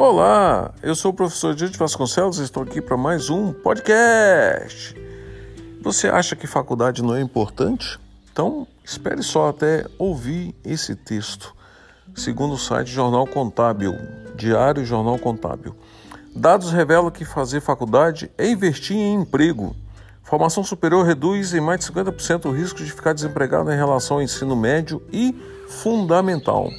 Olá, eu sou o professor Diante Vasconcelos e estou aqui para mais um podcast. Você acha que faculdade não é importante? Então, espere só até ouvir esse texto. Segundo o site Jornal Contábil, Diário Jornal Contábil. Dados revelam que fazer faculdade é investir em emprego. Formação superior reduz em mais de 50% o risco de ficar desempregado em relação ao ensino médio e fundamental.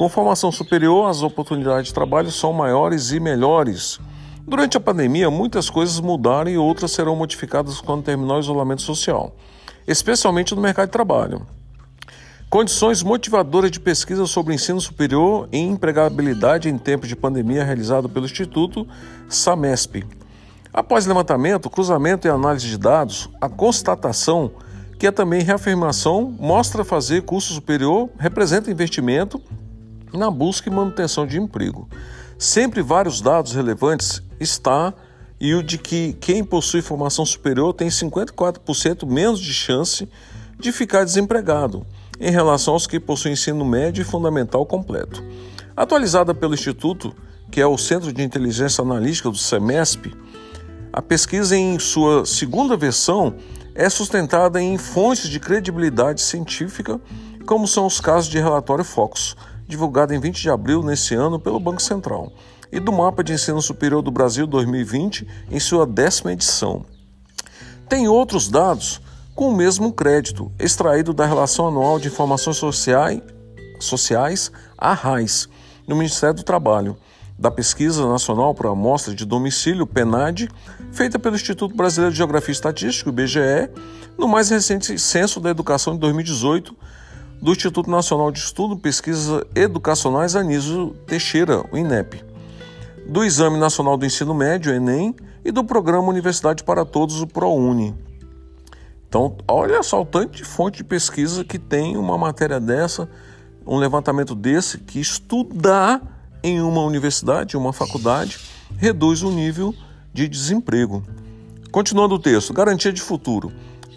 Com formação superior, as oportunidades de trabalho são maiores e melhores. Durante a pandemia, muitas coisas mudaram e outras serão modificadas quando terminar o isolamento social, especialmente no mercado de trabalho. Condições motivadoras de pesquisa sobre ensino superior e empregabilidade em tempos de pandemia realizado pelo Instituto SAMESP. Após levantamento, cruzamento e análise de dados, a constatação, que é também reafirmação, mostra fazer curso superior representa investimento na busca e manutenção de emprego. Sempre vários dados relevantes está e o de que quem possui formação superior tem 54% menos de chance de ficar desempregado em relação aos que possuem ensino médio e fundamental completo. Atualizada pelo Instituto, que é o Centro de Inteligência Analítica do SEMESP, a pesquisa em sua segunda versão é sustentada em fontes de credibilidade científica, como são os casos de relatório Focus, divulgado em 20 de abril nesse ano pelo Banco Central, e do Mapa de Ensino Superior do Brasil 2020 em sua décima edição. Tem outros dados com o mesmo crédito, extraído da Relação Anual de Informações Sociais, Sociais a RAIS, no Ministério do Trabalho, da Pesquisa Nacional para Amostra de Domicílio, PENAD, feita pelo Instituto Brasileiro de Geografia e Estatística, IBGE, no mais recente Censo da Educação de 2018, do Instituto Nacional de Estudo e Pesquisas Educacionais Anísio Teixeira, o INEP, do Exame Nacional do Ensino Médio, ENEM, e do Programa Universidade para Todos, o ProUni. Então, olha só o tanto de fonte de pesquisa que tem uma matéria dessa, um levantamento desse, que estudar em uma universidade, uma faculdade, reduz o nível de desemprego. Continuando o texto, garantia de futuro.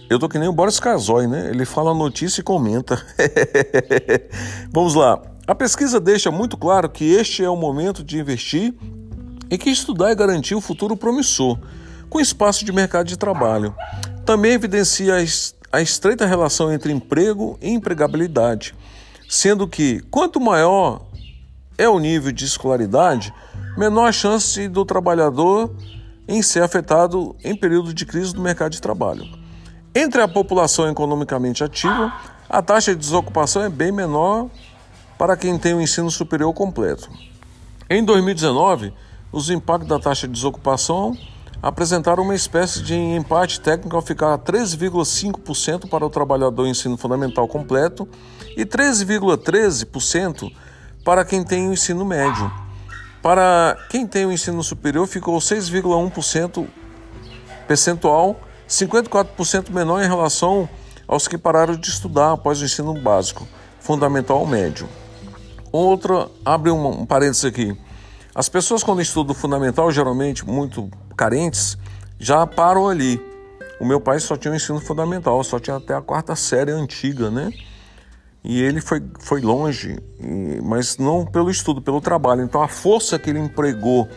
Eu tô que nem o Boris Casoy, né? Ele fala a notícia e comenta. Vamos lá. A pesquisa deixa muito claro que este é o momento de investir e que estudar é garantir o futuro promissor, com espaço de mercado de trabalho. Também evidencia a estreita relação entre emprego e empregabilidade, sendo que quanto maior é o nível de escolaridade, menor a chance do trabalhador em ser afetado em período de crise do mercado de trabalho. Entre a população economicamente ativa, a taxa de desocupação é bem menor para quem tem o ensino superior completo. Em 2019, os impactos da taxa de desocupação apresentaram uma espécie de empate técnico ao ficar 13,5% para o trabalhador ensino fundamental completo e 13,13% para quem tem o ensino médio. Para quem tem o ensino superior, ficou 6,1% percentual 54% menor em relação aos que pararam de estudar após o ensino básico, fundamental ou médio. Outra, abre um, um parênteses aqui. As pessoas, quando estudam fundamental, geralmente muito carentes, já param ali. O meu pai só tinha o ensino fundamental, só tinha até a quarta série antiga, né? E ele foi, foi longe, mas não pelo estudo, pelo trabalho. Então a força que ele empregou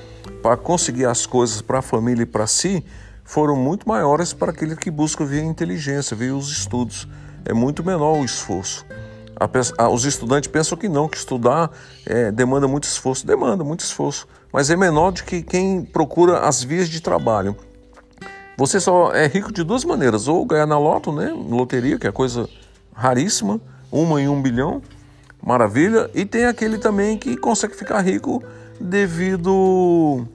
para conseguir as coisas para a família e para si foram muito maiores para aquele que busca via inteligência, via os estudos. É muito menor o esforço. os estudantes pensam que não, que estudar é, demanda muito esforço. Demanda muito esforço, mas é menor do que quem procura as vias de trabalho. Você só é rico de duas maneiras: ou ganhar na loto, né, loteria, que é coisa raríssima, uma em um bilhão, maravilha, e tem aquele também que consegue ficar rico devido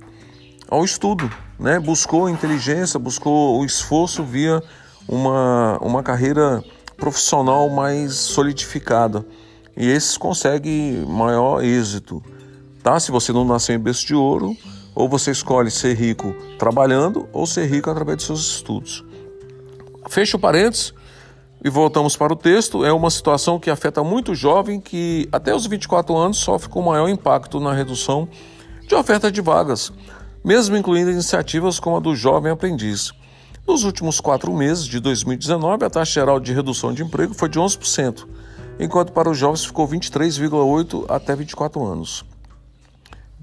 ao estudo né, buscou inteligência, buscou o esforço via uma, uma carreira profissional mais solidificada. E esses conseguem maior êxito. Tá? Se você não nasceu em berço de ouro, ou você escolhe ser rico trabalhando, ou ser rico através de seus estudos. Fecha o parênteses e voltamos para o texto. É uma situação que afeta muito jovem que até os 24 anos sofre com maior impacto na redução de oferta de vagas mesmo incluindo iniciativas como a do Jovem Aprendiz. Nos últimos quatro meses de 2019, a taxa geral de redução de emprego foi de 11%, enquanto para os jovens ficou 23,8% até 24 anos.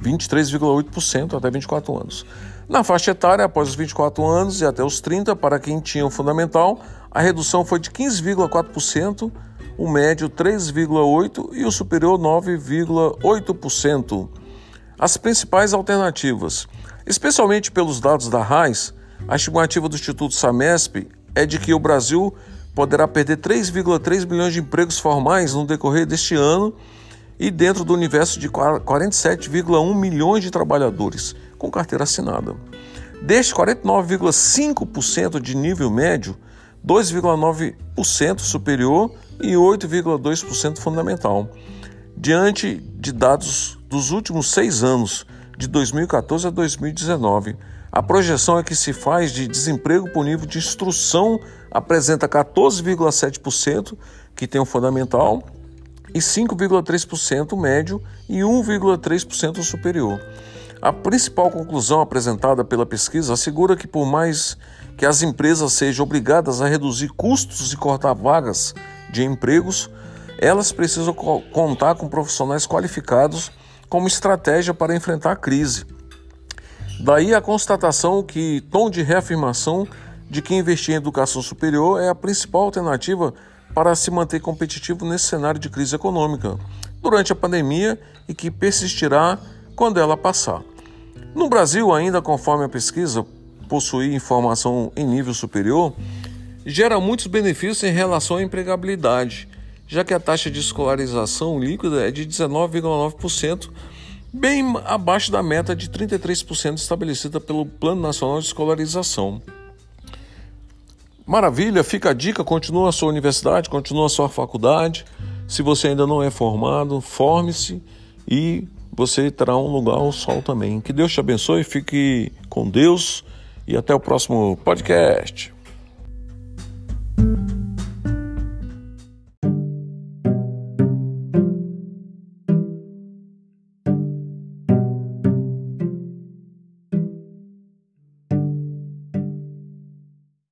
23,8% até 24 anos. Na faixa etária, após os 24 anos e até os 30, para quem tinha o fundamental, a redução foi de 15,4%, o médio 3,8% e o superior 9,8%. As principais alternativas, especialmente pelos dados da RAIS, a estimativa do Instituto Samesp é de que o Brasil poderá perder 3,3 milhões de empregos formais no decorrer deste ano e dentro do universo de 47,1 milhões de trabalhadores com carteira assinada. Deste 49,5% de nível médio, 2,9% superior e 8,2% fundamental. Diante de dados dos últimos seis anos, de 2014 a 2019, a projeção é que se faz de desemprego por nível de instrução apresenta 14,7% que tem o fundamental e 5,3% médio e 1,3% superior. A principal conclusão apresentada pela pesquisa assegura que, por mais que as empresas sejam obrigadas a reduzir custos e cortar vagas de empregos, elas precisam contar com profissionais qualificados como estratégia para enfrentar a crise. Daí a constatação que tom de reafirmação de que investir em educação superior é a principal alternativa para se manter competitivo nesse cenário de crise econômica durante a pandemia e que persistirá quando ela passar. No Brasil, ainda conforme a pesquisa, possuir informação em nível superior gera muitos benefícios em relação à empregabilidade, já que a taxa de escolarização líquida é de 19,9%, bem abaixo da meta de 33% estabelecida pelo Plano Nacional de Escolarização. Maravilha, fica a dica, continua a sua universidade, continua a sua faculdade. Se você ainda não é formado, forme-se e você terá um lugar ao sol também. Que Deus te abençoe, fique com Deus e até o próximo podcast.